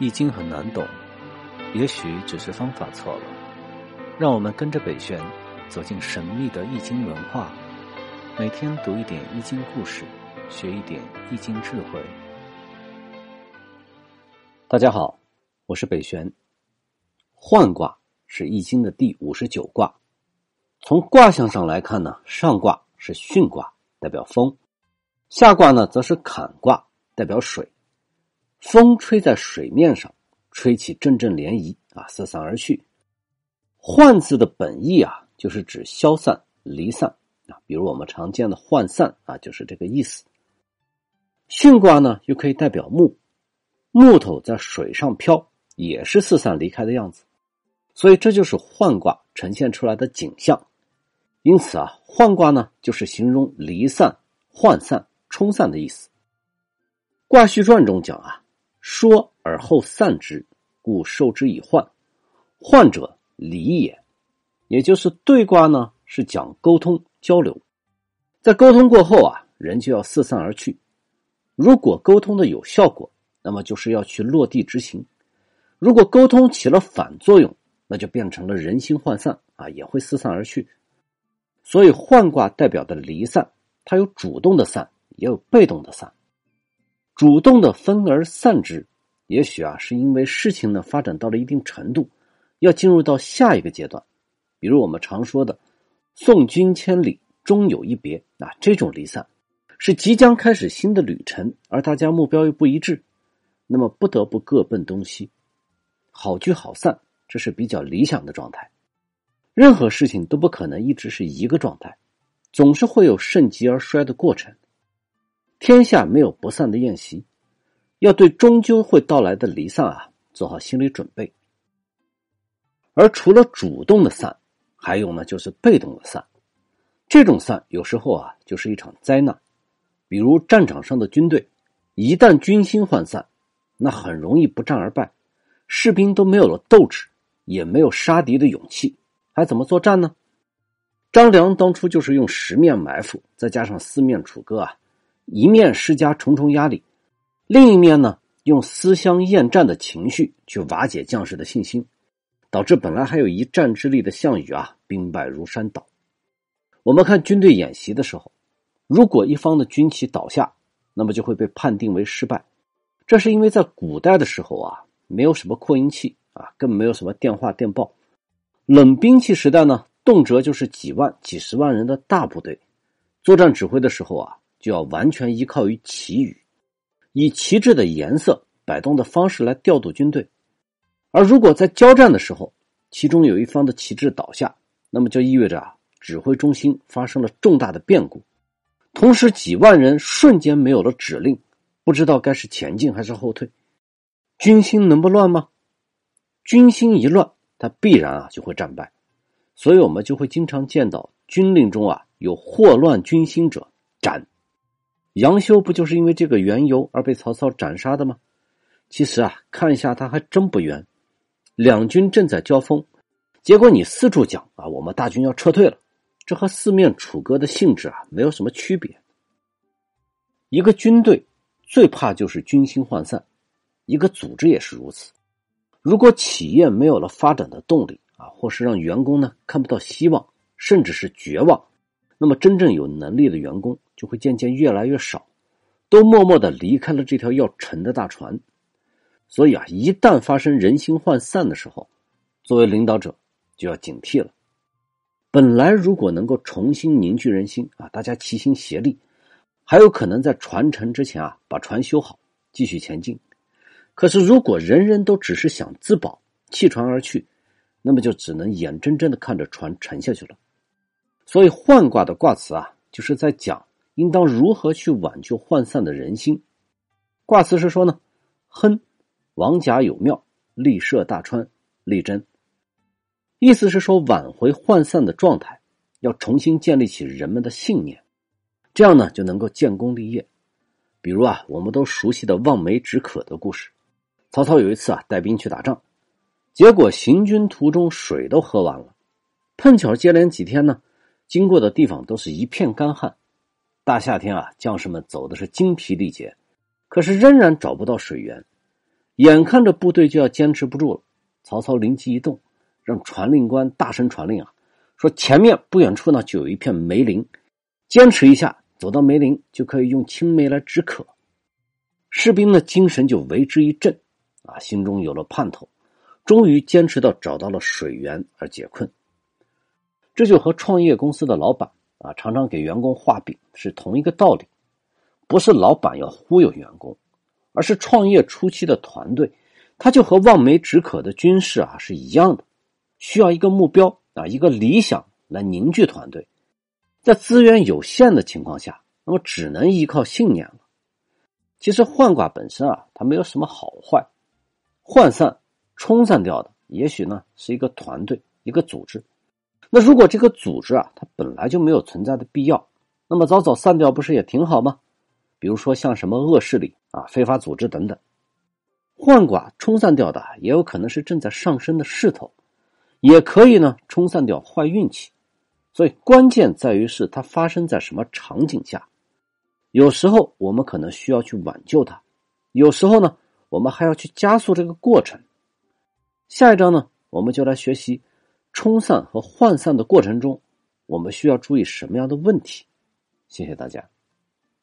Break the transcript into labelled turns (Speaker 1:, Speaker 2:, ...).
Speaker 1: 易经很难懂，也许只是方法错了。让我们跟着北玄走进神秘的易经文化，每天读一点易经故事，学一点易经智慧。大家好，我是北玄。涣卦是易经的第五十九卦，从卦象上来看呢，上卦是巽卦，代表风；下卦呢则是坎卦，代表水。风吹在水面上，吹起阵阵涟漪啊，四散而去。涣字的本意啊，就是指消散、离散啊，比如我们常见的涣散啊，就是这个意思。巽卦呢，又可以代表木，木头在水上漂，也是四散离开的样子。所以这就是涣卦呈现出来的景象。因此啊，涣卦呢，就是形容离散、涣散、冲散的意思。卦序传中讲啊。说而后散之，故受之以患。患者离也，也就是对卦呢，是讲沟通交流。在沟通过后啊，人就要四散而去。如果沟通的有效果，那么就是要去落地执行；如果沟通起了反作用，那就变成了人心涣散啊，也会四散而去。所以换卦代表的离散，它有主动的散，也有被动的散。主动的分而散之，也许啊，是因为事情呢发展到了一定程度，要进入到下一个阶段。比如我们常说的“送君千里，终有一别”啊，这种离散是即将开始新的旅程，而大家目标又不一致，那么不得不各奔东西。好聚好散，这是比较理想的状态。任何事情都不可能一直是一个状态，总是会有盛极而衰的过程。天下没有不散的宴席，要对终究会到来的离散啊做好心理准备。而除了主动的散，还有呢就是被动的散。这种散有时候啊就是一场灾难，比如战场上的军队，一旦军心涣散，那很容易不战而败，士兵都没有了斗志，也没有杀敌的勇气，还怎么作战呢？张良当初就是用十面埋伏，再加上四面楚歌啊。一面施加重重压力，另一面呢，用思乡厌战的情绪去瓦解将士的信心，导致本来还有一战之力的项羽啊，兵败如山倒。我们看军队演习的时候，如果一方的军旗倒下，那么就会被判定为失败。这是因为在古代的时候啊，没有什么扩音器啊，更没有什么电话电报。冷兵器时代呢，动辄就是几万、几十万人的大部队，作战指挥的时候啊。就要完全依靠于旗语，以旗帜的颜色、摆动的方式来调度军队。而如果在交战的时候，其中有一方的旗帜倒下，那么就意味着啊，指挥中心发生了重大的变故，同时几万人瞬间没有了指令，不知道该是前进还是后退，军心能不乱吗？军心一乱，他必然啊就会战败。所以我们就会经常见到军令中啊有祸乱军心者斩。杨修不就是因为这个缘由而被曹操斩杀的吗？其实啊，看一下他还真不冤。两军正在交锋，结果你四处讲啊，我们大军要撤退了，这和四面楚歌的性质啊没有什么区别。一个军队最怕就是军心涣散，一个组织也是如此。如果企业没有了发展的动力啊，或是让员工呢看不到希望，甚至是绝望。那么，真正有能力的员工就会渐渐越来越少，都默默的离开了这条要沉的大船。所以啊，一旦发生人心涣散的时候，作为领导者就要警惕了。本来如果能够重新凝聚人心啊，大家齐心协力，还有可能在船沉之前啊把船修好，继续前进。可是如果人人都只是想自保，弃船而去，那么就只能眼睁睁的看着船沉下去了。所以涣卦的卦辞啊，就是在讲应当如何去挽救涣散的人心。卦辞是说呢，亨，王甲有庙，立设大川，立贞。意思是说挽回涣散的状态，要重新建立起人们的信念，这样呢就能够建功立业。比如啊，我们都熟悉的望梅止渴的故事。曹操有一次啊带兵去打仗，结果行军途中水都喝完了，碰巧接连几天呢。经过的地方都是一片干旱，大夏天啊，将士们走的是精疲力竭，可是仍然找不到水源。眼看着部队就要坚持不住了，曹操灵机一动，让传令官大声传令啊，说前面不远处呢就有一片梅林，坚持一下，走到梅林就可以用青梅来止渴。士兵的精神就为之一振，啊，心中有了盼头，终于坚持到找到了水源而解困。这就和创业公司的老板啊常常给员工画饼是同一个道理，不是老板要忽悠员工。而是创业初期的团队，他就和望梅止渴的军事啊是一样的，需要一个目标啊，一个理想来凝聚团队。在资源有限的情况下，那么只能依靠信念了。其实幻卦本身啊，它没有什么好坏，涣散、冲散掉的，也许呢是一个团队、一个组织。那如果这个组织啊，它本来就没有存在的必要，那么早早散掉不是也挺好吗？比如说像什么恶势力。啊，非法组织等等，幻卦冲散掉的也有可能是正在上升的势头，也可以呢冲散掉坏运气。所以关键在于是它发生在什么场景下。有时候我们可能需要去挽救它，有时候呢我们还要去加速这个过程。下一章呢，我们就来学习冲散和涣散的过程中，我们需要注意什么样的问题。谢谢大家。